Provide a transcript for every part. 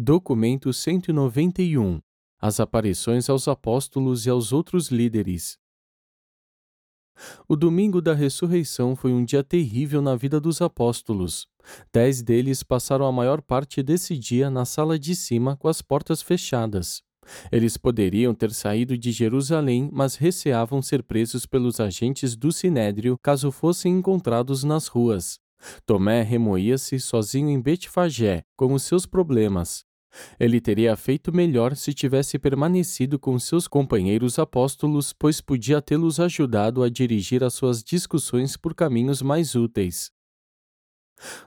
Documento 191 As aparições aos apóstolos e aos outros líderes. O domingo da ressurreição foi um dia terrível na vida dos apóstolos. Dez deles passaram a maior parte desse dia na sala de cima com as portas fechadas. Eles poderiam ter saído de Jerusalém, mas receavam ser presos pelos agentes do sinédrio caso fossem encontrados nas ruas. Tomé remoía-se sozinho em Betfagé, com os seus problemas. Ele teria feito melhor se tivesse permanecido com seus companheiros apóstolos, pois podia tê-los ajudado a dirigir as suas discussões por caminhos mais úteis.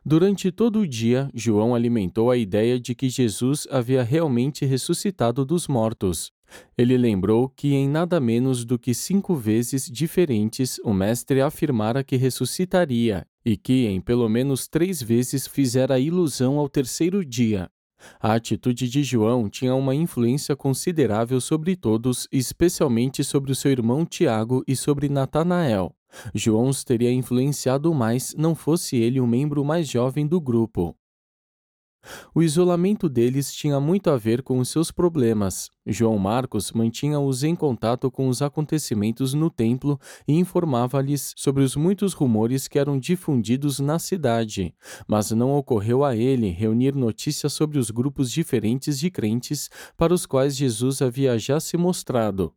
Durante todo o dia, João alimentou a ideia de que Jesus havia realmente ressuscitado dos mortos. Ele lembrou que em nada menos do que cinco vezes diferentes o Mestre afirmara que ressuscitaria e que em pelo menos três vezes fizera ilusão ao terceiro dia. A atitude de João tinha uma influência considerável sobre todos, especialmente sobre o seu irmão Tiago e sobre Natanael. João os teria influenciado mais não fosse ele o membro mais jovem do grupo. O isolamento deles tinha muito a ver com os seus problemas. João Marcos mantinha-os em contato com os acontecimentos no templo e informava-lhes sobre os muitos rumores que eram difundidos na cidade, mas não ocorreu a ele reunir notícias sobre os grupos diferentes de crentes para os quais Jesus havia já se mostrado.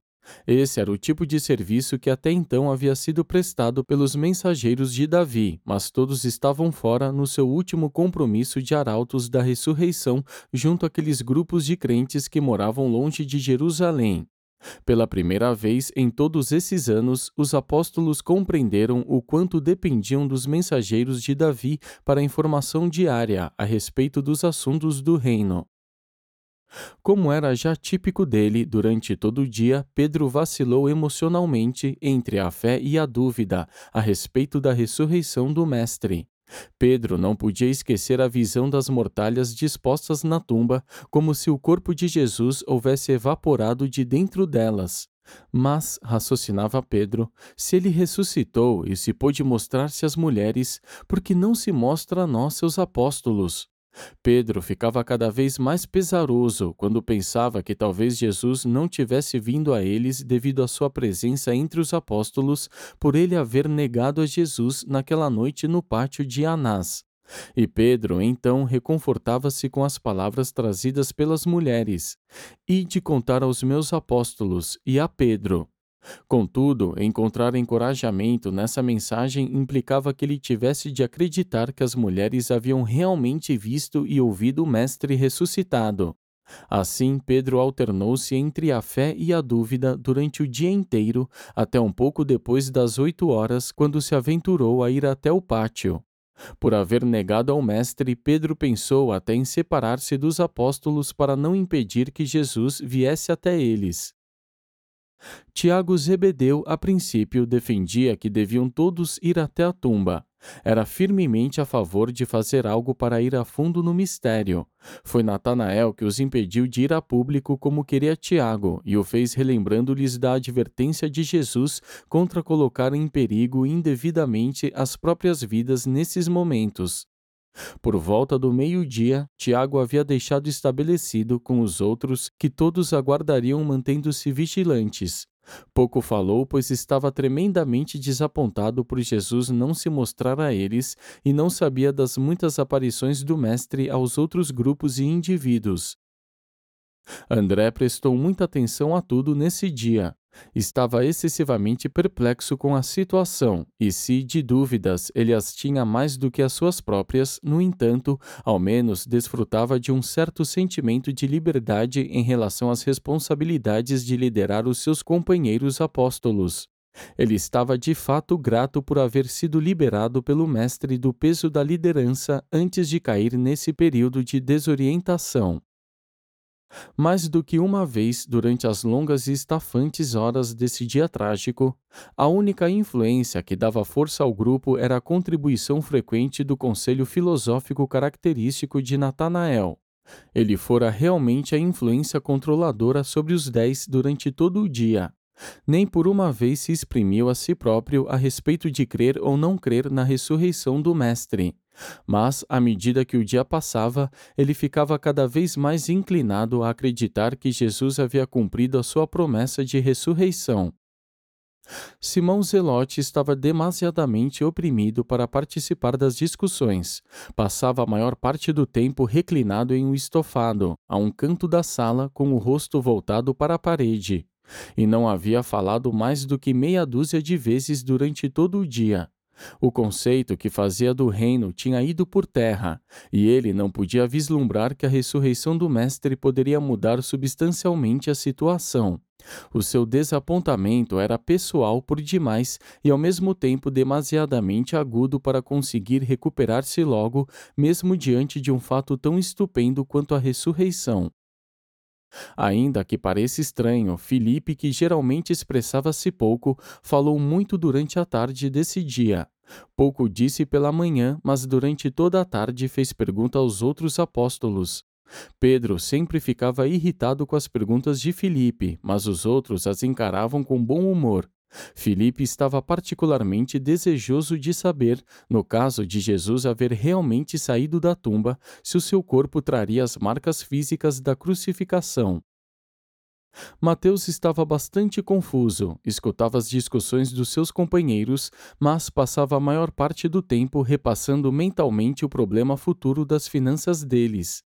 Esse era o tipo de serviço que até então havia sido prestado pelos mensageiros de Davi, mas todos estavam fora no seu último compromisso de arautos da ressurreição junto àqueles grupos de crentes que moravam longe de Jerusalém. Pela primeira vez em todos esses anos, os apóstolos compreenderam o quanto dependiam dos mensageiros de Davi para informação diária a respeito dos assuntos do reino. Como era já típico dele, durante todo o dia, Pedro vacilou emocionalmente entre a fé e a dúvida a respeito da ressurreição do Mestre. Pedro não podia esquecer a visão das mortalhas dispostas na tumba, como se o corpo de Jesus houvesse evaporado de dentro delas. Mas, raciocinava Pedro, se ele ressuscitou e se pôde mostrar-se às mulheres, por que não se mostra a nós, seus apóstolos? Pedro ficava cada vez mais pesaroso quando pensava que talvez Jesus não tivesse vindo a eles devido à sua presença entre os apóstolos, por ele haver negado a Jesus naquela noite no pátio de Anás. E Pedro então reconfortava-se com as palavras trazidas pelas mulheres: E de contar aos meus apóstolos e a Pedro. Contudo, encontrar encorajamento nessa mensagem implicava que ele tivesse de acreditar que as mulheres haviam realmente visto e ouvido o Mestre ressuscitado. Assim, Pedro alternou-se entre a fé e a dúvida durante o dia inteiro, até um pouco depois das oito horas, quando se aventurou a ir até o pátio. Por haver negado ao Mestre, Pedro pensou até em separar-se dos apóstolos para não impedir que Jesus viesse até eles. Tiago Zebedeu, a princípio, defendia que deviam todos ir até a tumba. Era firmemente a favor de fazer algo para ir a fundo no mistério. Foi Natanael que os impediu de ir a público como queria Tiago e o fez relembrando-lhes da advertência de Jesus contra colocar em perigo indevidamente as próprias vidas nesses momentos. Por volta do meio-dia, Tiago havia deixado estabelecido com os outros que todos aguardariam mantendo-se vigilantes. Pouco falou, pois estava tremendamente desapontado por Jesus não se mostrar a eles e não sabia das muitas aparições do Mestre aos outros grupos e indivíduos. André prestou muita atenção a tudo nesse dia. Estava excessivamente perplexo com a situação, e se de dúvidas ele as tinha mais do que as suas próprias, no entanto, ao menos desfrutava de um certo sentimento de liberdade em relação às responsabilidades de liderar os seus companheiros apóstolos. Ele estava de fato grato por haver sido liberado pelo Mestre do peso da liderança antes de cair nesse período de desorientação. Mais do que uma vez durante as longas e estafantes horas desse dia trágico, a única influência que dava força ao grupo era a contribuição frequente do conselho filosófico característico de Natanael. Ele fora realmente a influência controladora sobre os dez durante todo o dia. Nem por uma vez se exprimiu a si próprio a respeito de crer ou não crer na ressurreição do Mestre. Mas, à medida que o dia passava, ele ficava cada vez mais inclinado a acreditar que Jesus havia cumprido a sua promessa de ressurreição. Simão Zelote estava demasiadamente oprimido para participar das discussões. Passava a maior parte do tempo reclinado em um estofado, a um canto da sala, com o rosto voltado para a parede. E não havia falado mais do que meia dúzia de vezes durante todo o dia. O conceito que fazia do reino tinha ido por terra, e ele não podia vislumbrar que a ressurreição do Mestre poderia mudar substancialmente a situação. O seu desapontamento era pessoal por demais e ao mesmo tempo demasiadamente agudo para conseguir recuperar-se logo, mesmo diante de um fato tão estupendo quanto a ressurreição. Ainda que pareça estranho, Filipe, que geralmente expressava-se pouco, falou muito durante a tarde desse dia. Pouco disse pela manhã, mas durante toda a tarde fez pergunta aos outros apóstolos. Pedro sempre ficava irritado com as perguntas de Filipe, mas os outros as encaravam com bom humor. Filipe estava particularmente desejoso de saber, no caso de Jesus haver realmente saído da tumba, se o seu corpo traria as marcas físicas da crucificação. Mateus estava bastante confuso, escutava as discussões dos seus companheiros, mas passava a maior parte do tempo repassando mentalmente o problema futuro das finanças deles.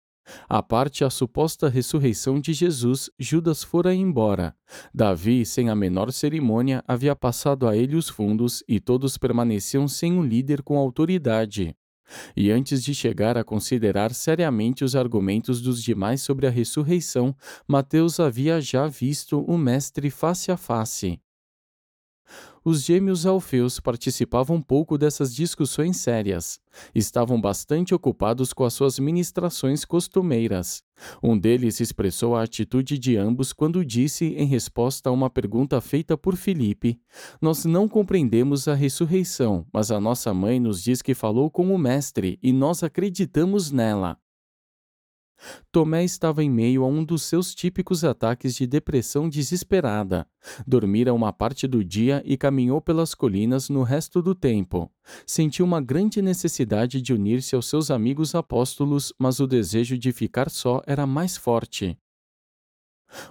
À parte a suposta ressurreição de Jesus, Judas fora embora. Davi, sem a menor cerimônia, havia passado a ele os fundos e todos permaneciam sem um líder com autoridade. E antes de chegar a considerar seriamente os argumentos dos demais sobre a ressurreição, Mateus havia já visto o Mestre face a face os gêmeos Alfeus participavam pouco dessas discussões sérias. Estavam bastante ocupados com as suas ministrações costumeiras. Um deles expressou a atitude de ambos quando disse, em resposta a uma pergunta feita por Filipe: Nós não compreendemos a ressurreição, mas a nossa mãe nos diz que falou com o Mestre e nós acreditamos nela. Tomé estava em meio a um dos seus típicos ataques de depressão desesperada. Dormira uma parte do dia e caminhou pelas colinas no resto do tempo. Sentiu uma grande necessidade de unir-se aos seus amigos apóstolos, mas o desejo de ficar só era mais forte.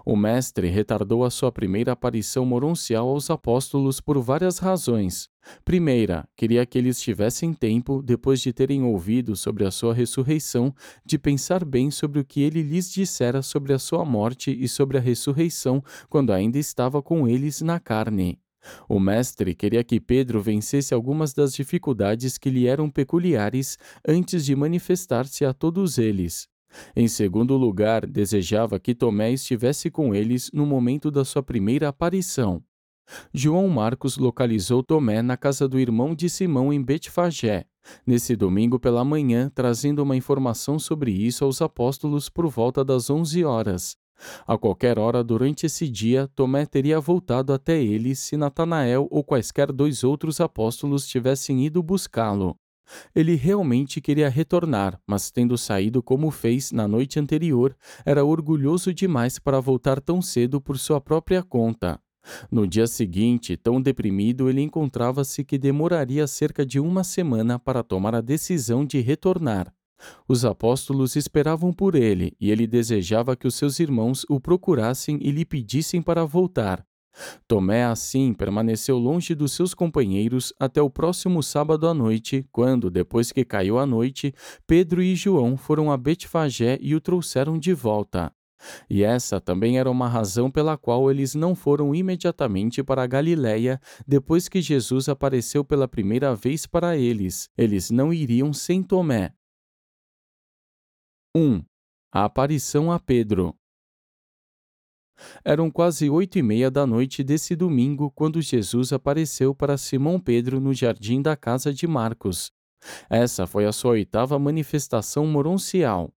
O Mestre retardou a sua primeira aparição moroncial aos apóstolos por várias razões. Primeira, queria que eles tivessem tempo, depois de terem ouvido sobre a sua ressurreição, de pensar bem sobre o que ele lhes dissera sobre a sua morte e sobre a ressurreição quando ainda estava com eles na carne. O Mestre queria que Pedro vencesse algumas das dificuldades que lhe eram peculiares antes de manifestar-se a todos eles. Em segundo lugar, desejava que Tomé estivesse com eles no momento da sua primeira aparição. João Marcos localizou Tomé na casa do irmão de Simão em Betfagé, nesse domingo pela manhã, trazendo uma informação sobre isso aos apóstolos por volta das onze horas. A qualquer hora durante esse dia, Tomé teria voltado até ele se Natanael ou quaisquer dois outros apóstolos tivessem ido buscá-lo. Ele realmente queria retornar, mas tendo saído como fez na noite anterior, era orgulhoso demais para voltar tão cedo por sua própria conta. No dia seguinte, tão deprimido, ele encontrava-se que demoraria cerca de uma semana para tomar a decisão de retornar. Os apóstolos esperavam por ele e ele desejava que os seus irmãos o procurassem e lhe pedissem para voltar. Tomé, assim, permaneceu longe dos seus companheiros até o próximo sábado à noite, quando, depois que caiu a noite, Pedro e João foram a Betfagé e o trouxeram de volta. E essa também era uma razão pela qual eles não foram imediatamente para a Galiléia depois que Jesus apareceu pela primeira vez para eles. Eles não iriam sem Tomé. 1. A aparição a Pedro. Eram quase oito e meia da noite desse domingo quando Jesus apareceu para Simão Pedro no jardim da casa de Marcos. Essa foi a sua oitava manifestação moroncial.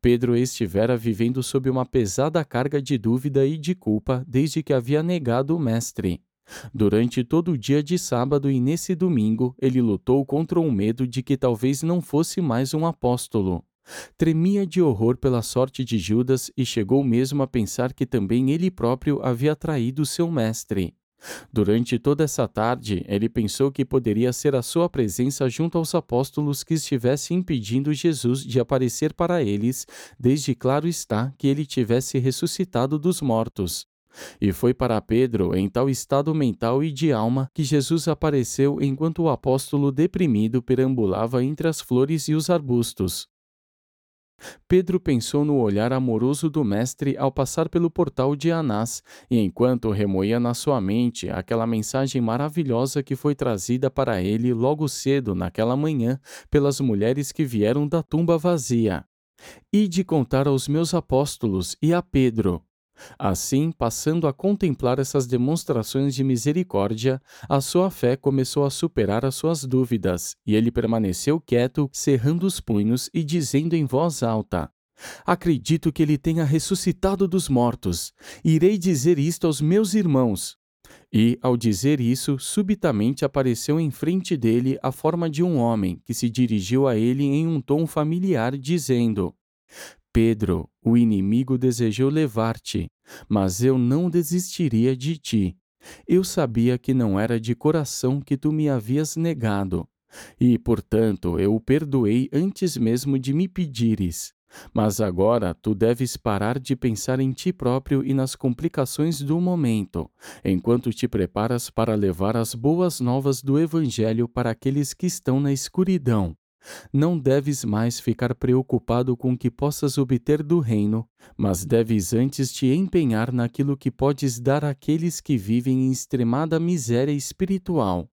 Pedro estivera vivendo sob uma pesada carga de dúvida e de culpa desde que havia negado o Mestre. Durante todo o dia de sábado e nesse domingo, ele lutou contra o medo de que talvez não fosse mais um apóstolo. Tremia de horror pela sorte de Judas e chegou mesmo a pensar que também ele próprio havia traído seu mestre. Durante toda essa tarde, ele pensou que poderia ser a sua presença junto aos apóstolos que estivesse impedindo Jesus de aparecer para eles, desde claro está que ele tivesse ressuscitado dos mortos. E foi para Pedro, em tal estado mental e de alma, que Jesus apareceu enquanto o apóstolo deprimido perambulava entre as flores e os arbustos. Pedro pensou no olhar amoroso do Mestre ao passar pelo portal de Anás, e enquanto remoía na sua mente aquela mensagem maravilhosa que foi trazida para ele logo cedo naquela manhã pelas mulheres que vieram da tumba vazia. E de contar aos meus apóstolos e a Pedro. Assim, passando a contemplar essas demonstrações de misericórdia, a sua fé começou a superar as suas dúvidas, e ele permaneceu quieto, cerrando os punhos e dizendo em voz alta: Acredito que ele tenha ressuscitado dos mortos. Irei dizer isto aos meus irmãos. E, ao dizer isso, subitamente apareceu em frente dele a forma de um homem que se dirigiu a ele em um tom familiar, dizendo: Pedro, o inimigo desejou levar-te, mas eu não desistiria de ti. Eu sabia que não era de coração que tu me havias negado, e, portanto, eu o perdoei antes mesmo de me pedires. Mas agora tu deves parar de pensar em ti próprio e nas complicações do momento, enquanto te preparas para levar as boas novas do Evangelho para aqueles que estão na escuridão. Não deves mais ficar preocupado com o que possas obter do reino, mas deves antes te empenhar naquilo que podes dar àqueles que vivem em extremada miséria espiritual.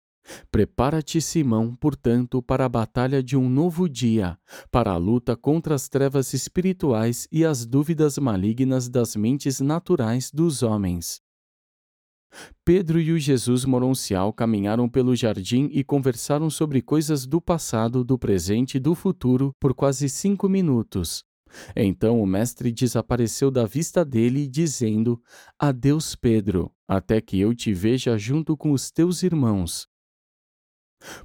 Prepara-te, Simão, portanto, para a batalha de um novo dia, para a luta contra as trevas espirituais e as dúvidas malignas das mentes naturais dos homens. Pedro e o Jesus moroncial caminharam pelo jardim e conversaram sobre coisas do passado, do presente e do futuro por quase cinco minutos. Então o mestre desapareceu da vista dele, dizendo: Adeus, Pedro, até que eu te veja junto com os teus irmãos.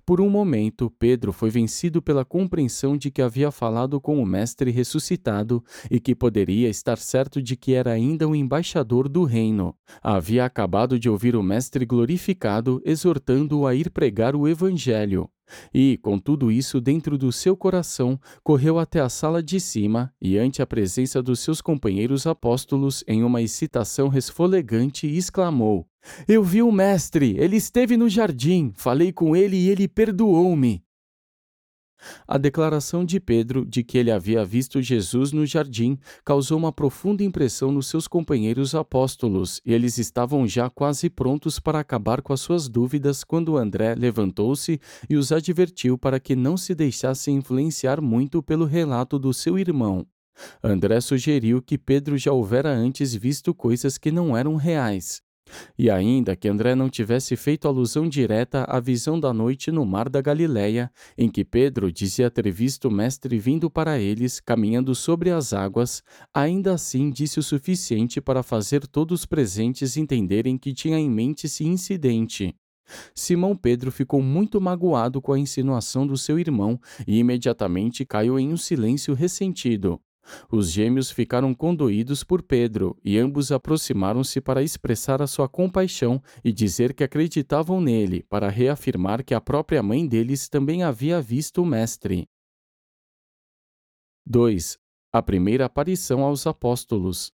Por um momento, Pedro foi vencido pela compreensão de que havia falado com o Mestre ressuscitado e que poderia estar certo de que era ainda o um embaixador do reino. Havia acabado de ouvir o Mestre glorificado exortando-o a ir pregar o Evangelho. E, com tudo isso dentro do seu coração, correu até a sala de cima e, ante a presença dos seus companheiros apóstolos, em uma excitação resfolegante, exclamou: Eu vi o Mestre, ele esteve no jardim, falei com ele e ele perdoou-me. A declaração de Pedro de que ele havia visto Jesus no jardim causou uma profunda impressão nos seus companheiros apóstolos, e eles estavam já quase prontos para acabar com as suas dúvidas quando André levantou-se e os advertiu para que não se deixassem influenciar muito pelo relato do seu irmão. André sugeriu que Pedro já houvera antes visto coisas que não eram reais. E ainda que André não tivesse feito alusão direta à visão da noite no mar da Galileia, em que Pedro dizia ter visto o mestre vindo para eles, caminhando sobre as águas, ainda assim disse o suficiente para fazer todos os presentes entenderem que tinha em mente esse incidente. Simão Pedro ficou muito magoado com a insinuação do seu irmão e imediatamente caiu em um silêncio ressentido. Os gêmeos ficaram condoídos por Pedro e ambos aproximaram-se para expressar a sua compaixão e dizer que acreditavam nele, para reafirmar que a própria mãe deles também havia visto o Mestre. 2. A primeira aparição aos apóstolos.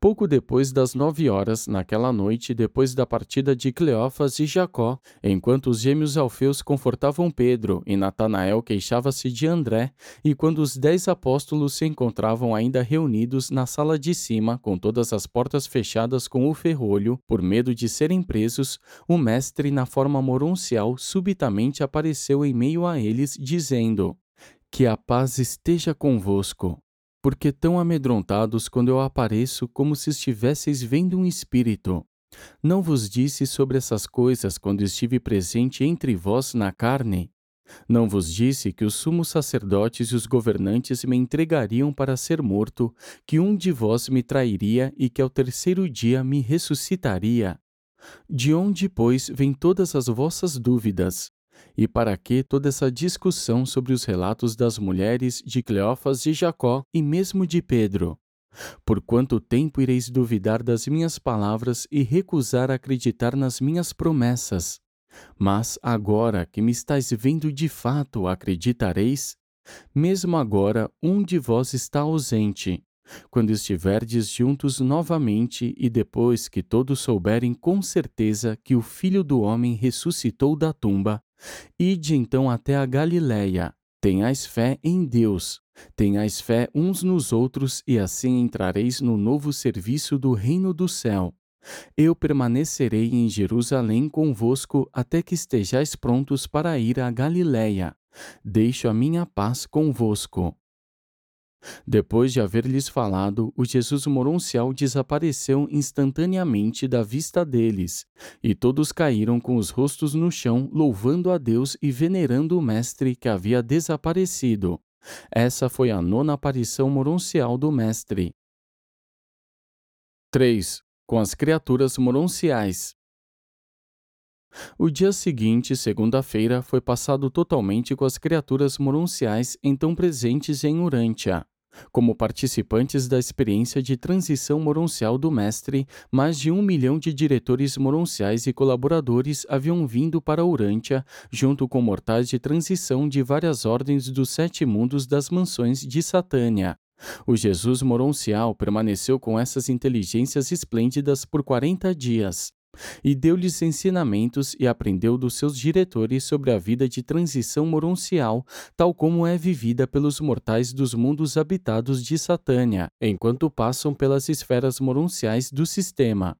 Pouco depois das nove horas, naquela noite, depois da partida de Cleófas e Jacó, enquanto os gêmeos Alfeus confortavam Pedro e Natanael queixava-se de André, e quando os dez apóstolos se encontravam ainda reunidos na sala de cima, com todas as portas fechadas com o ferrolho, por medo de serem presos, o mestre, na forma moroncial, subitamente apareceu em meio a eles, dizendo: Que a paz esteja convosco. Por que tão amedrontados quando eu apareço como se estivesseis vendo um espírito? Não vos disse sobre essas coisas quando estive presente entre vós na carne? Não vos disse que os sumos sacerdotes e os governantes me entregariam para ser morto, que um de vós me trairia e que ao terceiro dia me ressuscitaria? De onde, pois, vêm todas as vossas dúvidas? E para que toda essa discussão sobre os relatos das mulheres de Cleófas e Jacó e mesmo de Pedro? Por quanto tempo ireis duvidar das minhas palavras e recusar acreditar nas minhas promessas? Mas agora que me estáis vendo de fato, acreditareis? Mesmo agora, um de vós está ausente. Quando estiverdes juntos novamente e depois que todos souberem com certeza que o Filho do Homem ressuscitou da tumba, ide então até a Galiléia. Tenhais fé em Deus, tenhais fé uns nos outros e assim entrareis no novo serviço do reino do céu. Eu permanecerei em Jerusalém convosco até que estejais prontos para ir à Galiléia. Deixo a minha paz convosco. Depois de haver-lhes falado, o Jesus moroncial desapareceu instantaneamente da vista deles, e todos caíram com os rostos no chão, louvando a Deus e venerando o Mestre que havia desaparecido. Essa foi a nona aparição moroncial do Mestre. 3 com as criaturas moronciais. O dia seguinte, segunda-feira, foi passado totalmente com as criaturas moronciais então presentes em Urântia. Como participantes da experiência de transição moroncial do mestre, mais de um milhão de diretores moronciais e colaboradores haviam vindo para Urântia, junto com mortais de transição de várias ordens dos sete mundos das mansões de Satânia. O Jesus moroncial permaneceu com essas inteligências esplêndidas por quarenta dias e deu-lhes ensinamentos e aprendeu dos seus diretores sobre a vida de transição moroncial, tal como é vivida pelos mortais dos mundos habitados de Satânia, enquanto passam pelas esferas moronciais do sistema.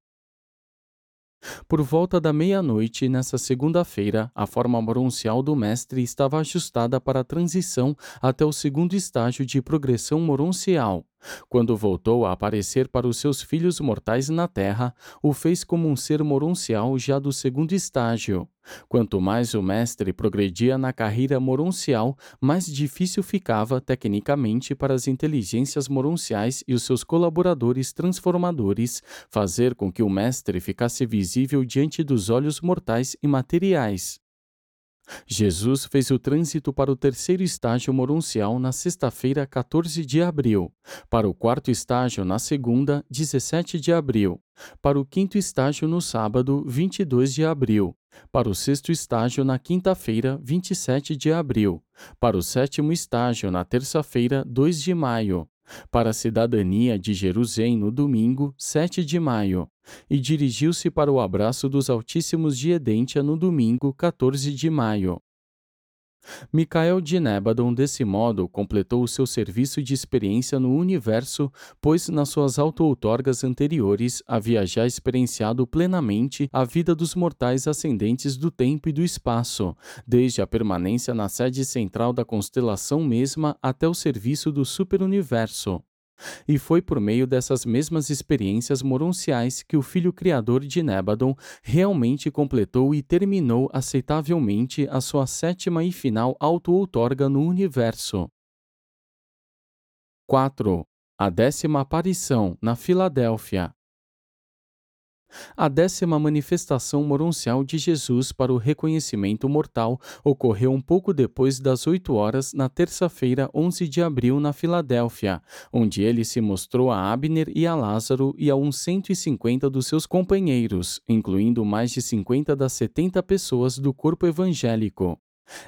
Por volta da meia-noite, nessa segunda-feira, a forma moroncial do mestre estava ajustada para a transição até o segundo estágio de progressão moroncial. Quando voltou a aparecer para os seus filhos mortais na terra, o fez como um ser moroncial já do segundo estágio. Quanto mais o mestre progredia na carreira moroncial, mais difícil ficava, tecnicamente, para as inteligências moronciais e os seus colaboradores transformadores fazer com que o mestre ficasse visível diante dos olhos mortais e materiais. Jesus fez o trânsito para o terceiro estágio moroncial na sexta-feira, 14 de abril, para o quarto estágio na segunda, 17 de abril, para o quinto estágio no sábado, 22 de abril, para o sexto estágio na quinta-feira, 27 de abril, para o sétimo estágio na terça-feira, 2 de maio, para a cidadania de Jerusalém no domingo, 7 de maio, e dirigiu-se para o abraço dos Altíssimos de Edentia no domingo, 14 de maio. Micael de Nébadon, desse modo, completou o seu serviço de experiência no universo, pois nas suas auto-outorgas anteriores havia já experienciado plenamente a vida dos mortais ascendentes do tempo e do espaço, desde a permanência na sede central da constelação mesma até o serviço do superuniverso. E foi por meio dessas mesmas experiências moronciais que o filho criador de Nébadon realmente completou e terminou aceitavelmente a sua sétima e final auto-outorga no universo. 4. A décima aparição, na Filadélfia. A décima manifestação moroncial de Jesus para o reconhecimento mortal ocorreu um pouco depois das 8 horas na terça-feira, 11 de abril, na Filadélfia, onde ele se mostrou a Abner e a Lázaro e a uns 150 dos seus companheiros, incluindo mais de 50 das 70 pessoas do corpo evangélico.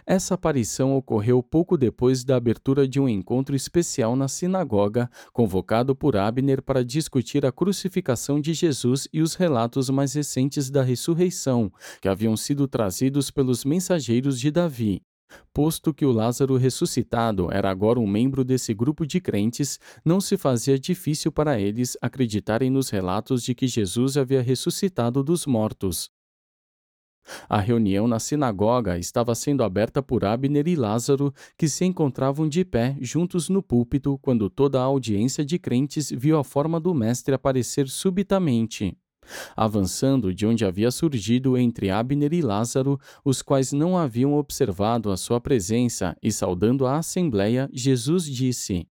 Essa aparição ocorreu pouco depois da abertura de um encontro especial na sinagoga, convocado por Abner para discutir a crucificação de Jesus e os relatos mais recentes da ressurreição, que haviam sido trazidos pelos mensageiros de Davi. Posto que o Lázaro ressuscitado era agora um membro desse grupo de crentes, não se fazia difícil para eles acreditarem nos relatos de que Jesus havia ressuscitado dos mortos. A reunião na sinagoga estava sendo aberta por Abner e Lázaro, que se encontravam de pé juntos no púlpito quando toda a audiência de crentes viu a forma do Mestre aparecer subitamente. Avançando de onde havia surgido entre Abner e Lázaro, os quais não haviam observado a sua presença, e saudando a assembleia, Jesus disse: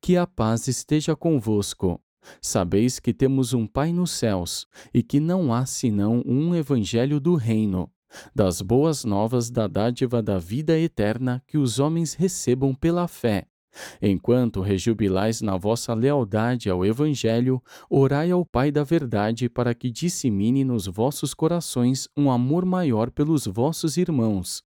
Que a paz esteja convosco. Sabeis que temos um Pai nos céus, e que não há senão um Evangelho do Reino, das boas novas da dádiva da vida eterna que os homens recebam pela fé. Enquanto rejubilais na vossa lealdade ao Evangelho, orai ao Pai da Verdade para que dissemine nos vossos corações um amor maior pelos vossos irmãos.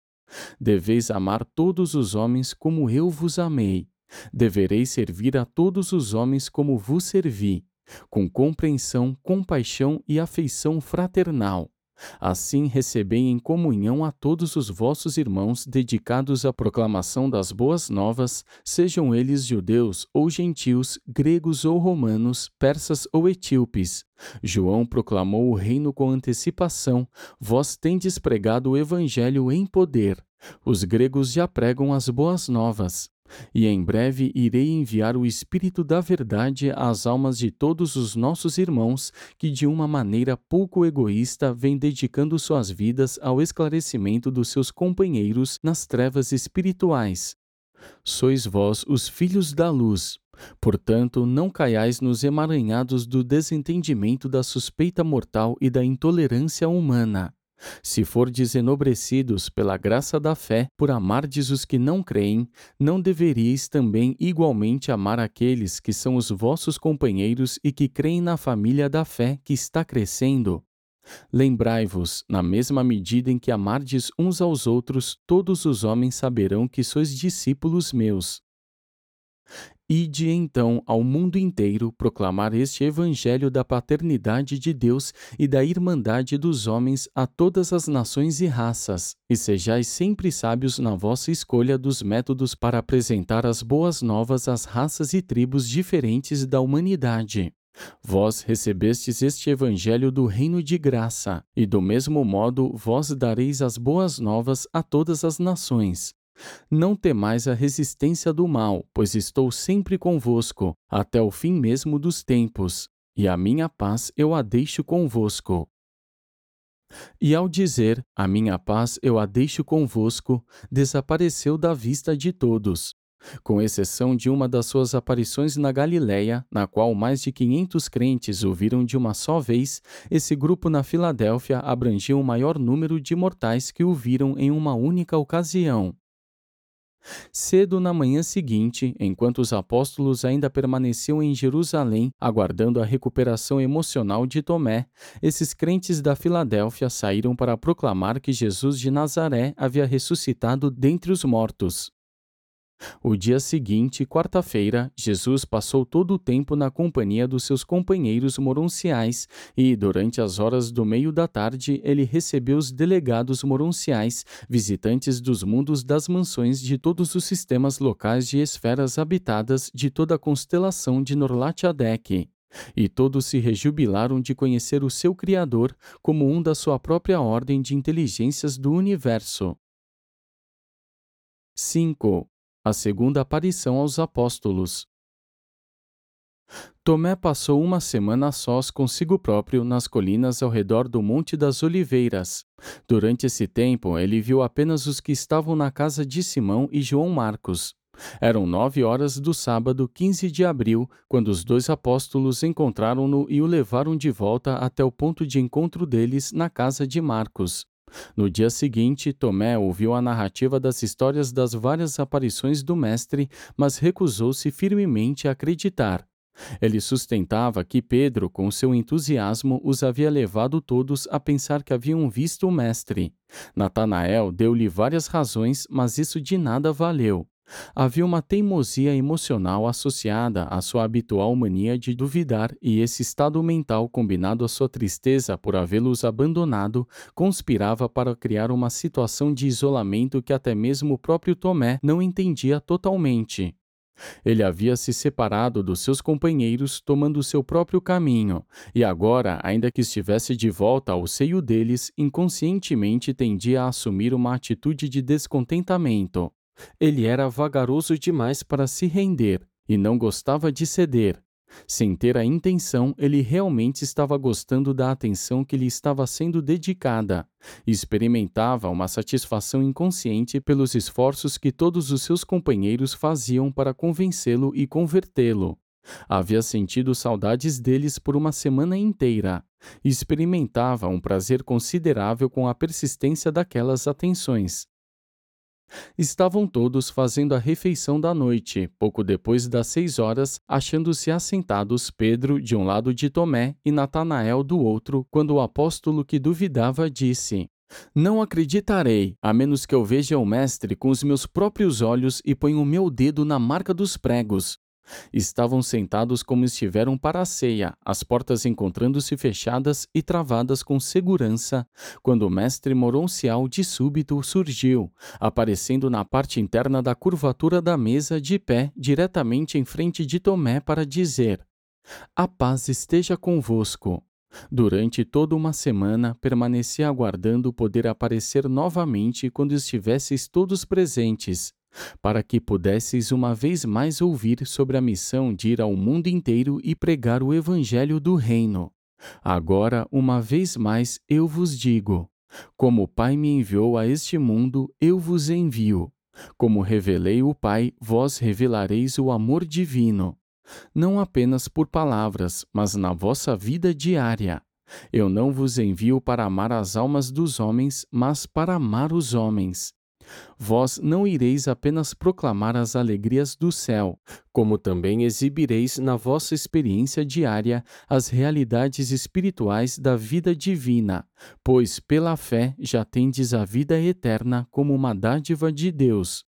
Deveis amar todos os homens como eu vos amei. Devereis servir a todos os homens como vos servi, com compreensão, compaixão e afeição fraternal Assim recebei em comunhão a todos os vossos irmãos dedicados à proclamação das boas novas, sejam eles judeus ou gentios, gregos ou romanos, persas ou etíopes. João proclamou o reino com antecipação, vós tendes pregado o evangelho em poder. Os gregos já pregam as boas novas. E em breve irei enviar o Espírito da Verdade às almas de todos os nossos irmãos que, de uma maneira pouco egoísta, vêm dedicando suas vidas ao esclarecimento dos seus companheiros nas trevas espirituais. Sois vós os filhos da luz. Portanto, não caiais nos emaranhados do desentendimento da suspeita mortal e da intolerância humana. Se fordes enobrecidos pela graça da fé, por amardes os que não creem, não deveríeis também igualmente amar aqueles que são os vossos companheiros e que creem na família da fé que está crescendo? Lembrai-vos, na mesma medida em que amardes uns aos outros, todos os homens saberão que sois discípulos meus. Ide então ao mundo inteiro proclamar este Evangelho da paternidade de Deus e da irmandade dos homens a todas as nações e raças, e sejais sempre sábios na vossa escolha dos métodos para apresentar as boas novas às raças e tribos diferentes da humanidade. Vós recebestes este Evangelho do reino de graça, e do mesmo modo vós dareis as boas novas a todas as nações. Não temais a resistência do mal, pois estou sempre convosco, até o fim mesmo dos tempos, e a minha paz eu a deixo convosco. E ao dizer, a minha paz eu a deixo convosco, desapareceu da vista de todos. Com exceção de uma das suas aparições na Galiléia, na qual mais de 500 crentes o viram de uma só vez, esse grupo na Filadélfia abrangia o maior número de mortais que o viram em uma única ocasião. Cedo na manhã seguinte, enquanto os apóstolos ainda permaneciam em Jerusalém, aguardando a recuperação emocional de Tomé, esses crentes da Filadélfia saíram para proclamar que Jesus de Nazaré havia ressuscitado dentre os mortos. O dia seguinte, quarta-feira, Jesus passou todo o tempo na companhia dos seus companheiros moronciais e, durante as horas do meio da tarde, ele recebeu os delegados moronciais, visitantes dos mundos das mansões de todos os sistemas locais de esferas habitadas de toda a constelação de Norlatiadec. E todos se rejubilaram de conhecer o seu Criador como um da sua própria ordem de inteligências do universo. 5 a segunda aparição aos apóstolos. Tomé passou uma semana a sós consigo próprio nas colinas ao redor do Monte das Oliveiras. Durante esse tempo, ele viu apenas os que estavam na casa de Simão e João Marcos. Eram nove horas do sábado, 15 de abril, quando os dois apóstolos encontraram-no e o levaram de volta até o ponto de encontro deles na casa de Marcos. No dia seguinte, Tomé ouviu a narrativa das histórias das várias aparições do Mestre, mas recusou-se firmemente a acreditar. Ele sustentava que Pedro, com seu entusiasmo, os havia levado todos a pensar que haviam visto o Mestre. Natanael deu-lhe várias razões, mas isso de nada valeu. Havia uma teimosia emocional associada à sua habitual mania de duvidar, e esse estado mental, combinado à sua tristeza por havê-los abandonado, conspirava para criar uma situação de isolamento que até mesmo o próprio Tomé não entendia totalmente. Ele havia se separado dos seus companheiros, tomando seu próprio caminho, e agora, ainda que estivesse de volta ao seio deles, inconscientemente tendia a assumir uma atitude de descontentamento. Ele era vagaroso demais para se render e não gostava de ceder. Sem ter a intenção, ele realmente estava gostando da atenção que lhe estava sendo dedicada. Experimentava uma satisfação inconsciente pelos esforços que todos os seus companheiros faziam para convencê-lo e convertê-lo. Havia sentido saudades deles por uma semana inteira. Experimentava um prazer considerável com a persistência daquelas atenções. Estavam todos fazendo a refeição da noite, pouco depois das seis horas, achando-se assentados Pedro de um lado de Tomé e Natanael do outro, quando o apóstolo que duvidava disse: Não acreditarei, a menos que eu veja o Mestre com os meus próprios olhos e ponha o meu dedo na marca dos pregos. Estavam sentados como estiveram para a ceia, as portas encontrando-se fechadas e travadas com segurança, quando o mestre moroncial de súbito surgiu, aparecendo na parte interna da curvatura da mesa de pé diretamente em frente de Tomé para dizer: A paz esteja convosco. Durante toda uma semana permaneci aguardando poder aparecer novamente quando estivesseis todos presentes, para que pudesseis uma vez mais ouvir sobre a missão de ir ao mundo inteiro e pregar o Evangelho do Reino. Agora, uma vez mais, eu vos digo: como o Pai me enviou a este mundo, eu vos envio. Como revelei o Pai, vós revelareis o amor divino. Não apenas por palavras, mas na vossa vida diária. Eu não vos envio para amar as almas dos homens, mas para amar os homens. Vós não ireis apenas proclamar as alegrias do céu, como também exibireis na vossa experiência diária as realidades espirituais da vida divina, pois pela fé já tendes a vida eterna como uma dádiva de Deus.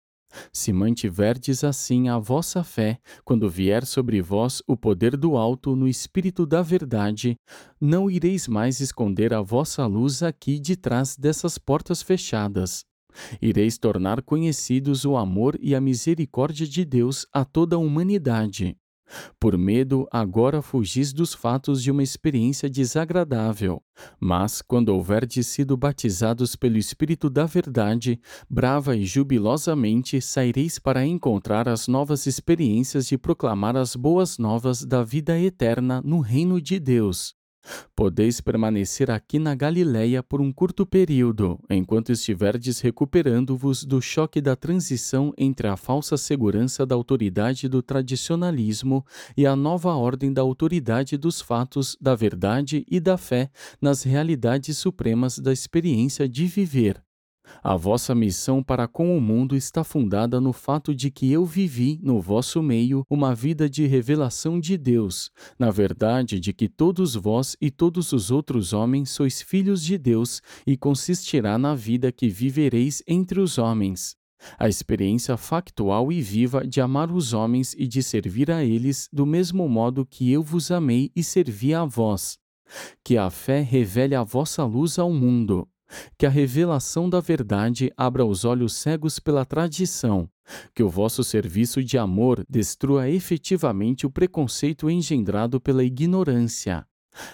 Se mantiverdes assim a vossa fé, quando vier sobre vós o poder do alto no espírito da verdade, não ireis mais esconder a vossa luz aqui de trás dessas portas fechadas. Ireis tornar conhecidos o amor e a misericórdia de Deus a toda a humanidade. Por medo, agora fugis dos fatos de uma experiência desagradável. Mas, quando houverdes sido batizados pelo Espírito da Verdade, brava e jubilosamente saireis para encontrar as novas experiências de proclamar as boas novas da vida eterna no reino de Deus. Podeis permanecer aqui na Galiléia por um curto período, enquanto estiverdes recuperando-vos do choque da transição entre a falsa segurança da autoridade do tradicionalismo e a nova ordem da autoridade dos fatos, da verdade e da fé nas realidades supremas da experiência de viver. A vossa missão para com o mundo está fundada no fato de que eu vivi no vosso meio uma vida de revelação de Deus, na verdade de que todos vós e todos os outros homens sois filhos de Deus e consistirá na vida que vivereis entre os homens. A experiência factual e viva de amar os homens e de servir a eles do mesmo modo que eu vos amei e servi a vós. Que a fé revele a vossa luz ao mundo. Que a revelação da verdade abra os olhos cegos pela tradição. Que o vosso serviço de amor destrua efetivamente o preconceito engendrado pela ignorância.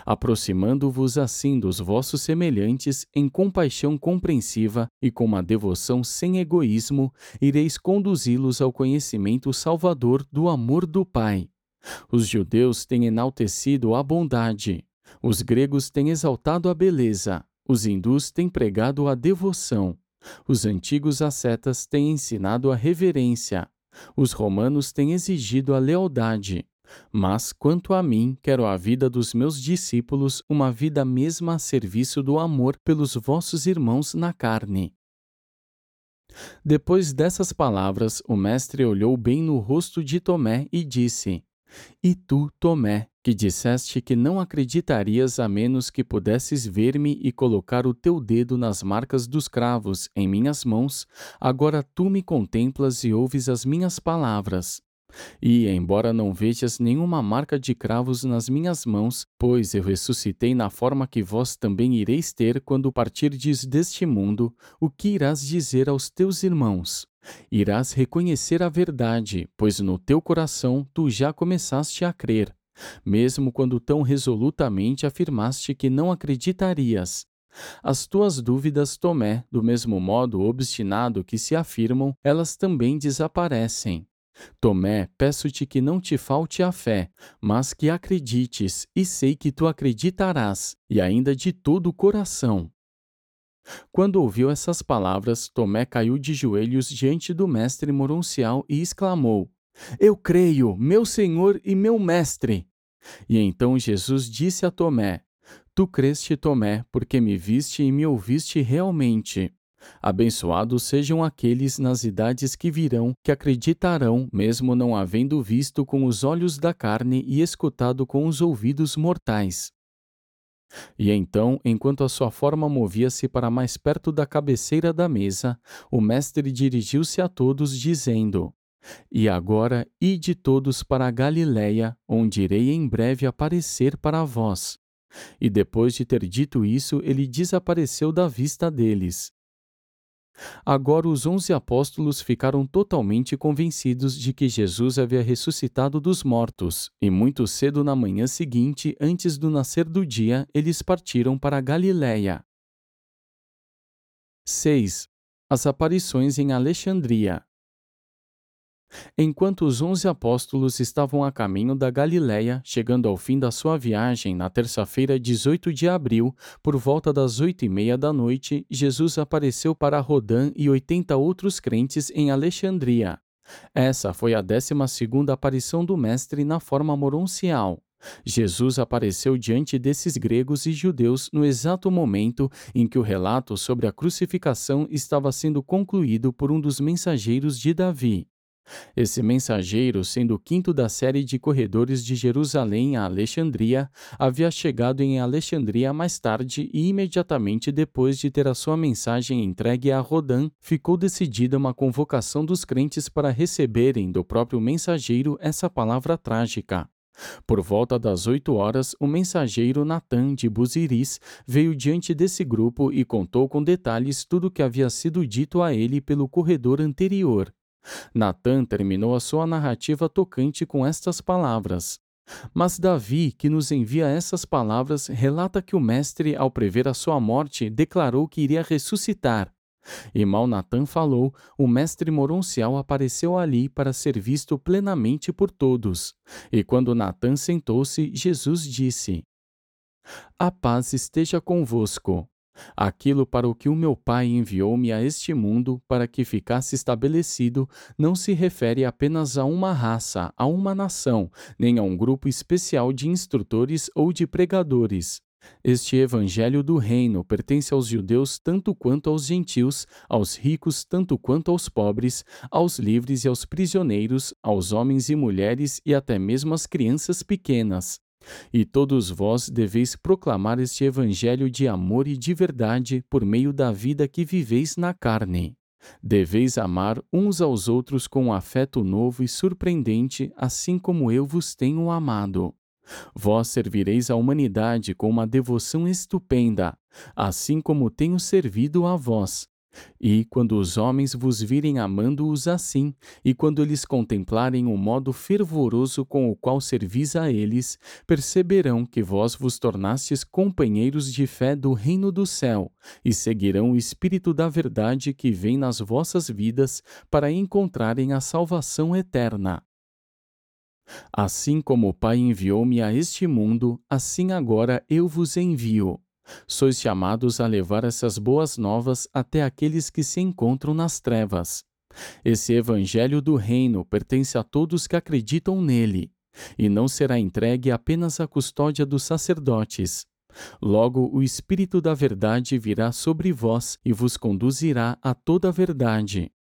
Aproximando-vos assim dos vossos semelhantes em compaixão compreensiva e com uma devoção sem egoísmo, ireis conduzi-los ao conhecimento salvador do amor do Pai. Os judeus têm enaltecido a bondade, os gregos têm exaltado a beleza, os hindus têm pregado a devoção. Os antigos ascetas têm ensinado a reverência. Os romanos têm exigido a lealdade. Mas, quanto a mim, quero a vida dos meus discípulos, uma vida mesma a serviço do amor pelos vossos irmãos na carne. Depois dessas palavras, o mestre olhou bem no rosto de Tomé e disse: E tu, Tomé, que disseste que não acreditarias a menos que pudesses ver-me e colocar o teu dedo nas marcas dos cravos em minhas mãos, agora tu me contemplas e ouves as minhas palavras. E, embora não vejas nenhuma marca de cravos nas minhas mãos, pois eu ressuscitei na forma que vós também ireis ter quando partirdes deste mundo, o que irás dizer aos teus irmãos? Irás reconhecer a verdade, pois no teu coração tu já começaste a crer mesmo quando tão resolutamente afirmaste que não acreditarias. As tuas dúvidas, Tomé, do mesmo modo obstinado que se afirmam, elas também desaparecem. Tomé, peço-te que não te falte a fé, mas que acredites, e sei que tu acreditarás, e ainda de todo o coração. Quando ouviu essas palavras, Tomé caiu de joelhos diante do mestre moroncial e exclamou: eu creio, meu Senhor e meu Mestre. E então Jesus disse a Tomé: Tu creste, Tomé, porque me viste e me ouviste realmente. Abençoados sejam aqueles nas idades que virão, que acreditarão, mesmo não havendo visto com os olhos da carne e escutado com os ouvidos mortais. E então, enquanto a sua forma movia-se para mais perto da cabeceira da mesa, o mestre dirigiu-se a todos, dizendo: E agora ide todos para a Galiléia, onde irei em breve aparecer para vós. E depois de ter dito isso, ele desapareceu da vista deles. Agora os onze apóstolos ficaram totalmente convencidos de que Jesus havia ressuscitado dos mortos, e muito cedo na manhã seguinte, antes do nascer do dia, eles partiram para Galiléia. 6. As aparições em Alexandria. Enquanto os onze apóstolos estavam a caminho da Galiléia, chegando ao fim da sua viagem na terça-feira, 18 de abril, por volta das oito e meia da noite, Jesus apareceu para Rodã e oitenta outros crentes em Alexandria. Essa foi a décima segunda aparição do Mestre na forma moroncial. Jesus apareceu diante desses gregos e judeus no exato momento em que o relato sobre a crucificação estava sendo concluído por um dos mensageiros de Davi. Esse mensageiro, sendo o quinto da série de corredores de Jerusalém a Alexandria, havia chegado em Alexandria mais tarde e imediatamente depois de ter a sua mensagem entregue a Rodã, ficou decidida uma convocação dos crentes para receberem do próprio mensageiro essa palavra trágica. Por volta das oito horas, o mensageiro Natan de Buziris veio diante desse grupo e contou com detalhes tudo o que havia sido dito a ele pelo corredor anterior. Natan terminou a sua narrativa tocante com estas palavras. Mas Davi, que nos envia essas palavras, relata que o mestre, ao prever a sua morte, declarou que iria ressuscitar. E mal Natan falou, o mestre moroncial apareceu ali para ser visto plenamente por todos. E quando Natan sentou-se, Jesus disse: A paz esteja convosco. Aquilo para o que o meu Pai enviou-me a este mundo para que ficasse estabelecido não se refere apenas a uma raça, a uma nação, nem a um grupo especial de instrutores ou de pregadores. Este evangelho do reino pertence aos judeus tanto quanto aos gentios, aos ricos tanto quanto aos pobres, aos livres e aos prisioneiros, aos homens e mulheres e até mesmo às crianças pequenas. E todos vós deveis proclamar este Evangelho de amor e de verdade por meio da vida que viveis na carne. Deveis amar uns aos outros com um afeto novo e surpreendente, assim como eu vos tenho amado. Vós servireis a humanidade com uma devoção estupenda, assim como tenho servido a vós, e quando os homens vos virem amando-os assim, e quando eles contemplarem o modo fervoroso com o qual servis a eles, perceberão que vós vos tornastes companheiros de fé do reino do céu, e seguirão o Espírito da verdade que vem nas vossas vidas para encontrarem a salvação eterna. Assim como o Pai enviou-me a este mundo, assim agora eu vos envio. Sois chamados a levar essas boas novas até aqueles que se encontram nas trevas. Esse evangelho do reino pertence a todos que acreditam nele, e não será entregue apenas à custódia dos sacerdotes. Logo, o Espírito da Verdade virá sobre vós e vos conduzirá a toda a verdade.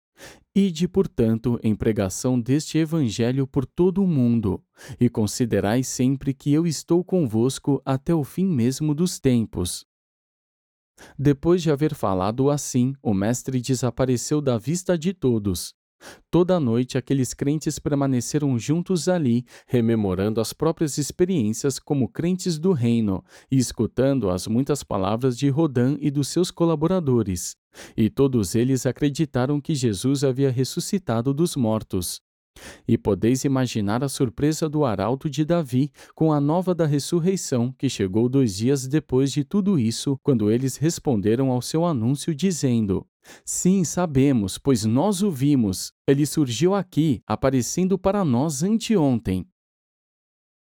Ide, portanto, em pregação deste Evangelho por todo o mundo, e considerai sempre que eu estou convosco até o fim mesmo dos tempos. Depois de haver falado assim, o Mestre desapareceu da vista de todos. Toda a noite aqueles crentes permaneceram juntos ali, rememorando as próprias experiências como crentes do reino e escutando as muitas palavras de Rodã e dos seus colaboradores. E todos eles acreditaram que Jesus havia ressuscitado dos mortos. E podeis imaginar a surpresa do arauto de Davi com a nova da ressurreição, que chegou dois dias depois de tudo isso, quando eles responderam ao seu anúncio, dizendo: Sim, sabemos, pois nós o vimos. Ele surgiu aqui, aparecendo para nós anteontem.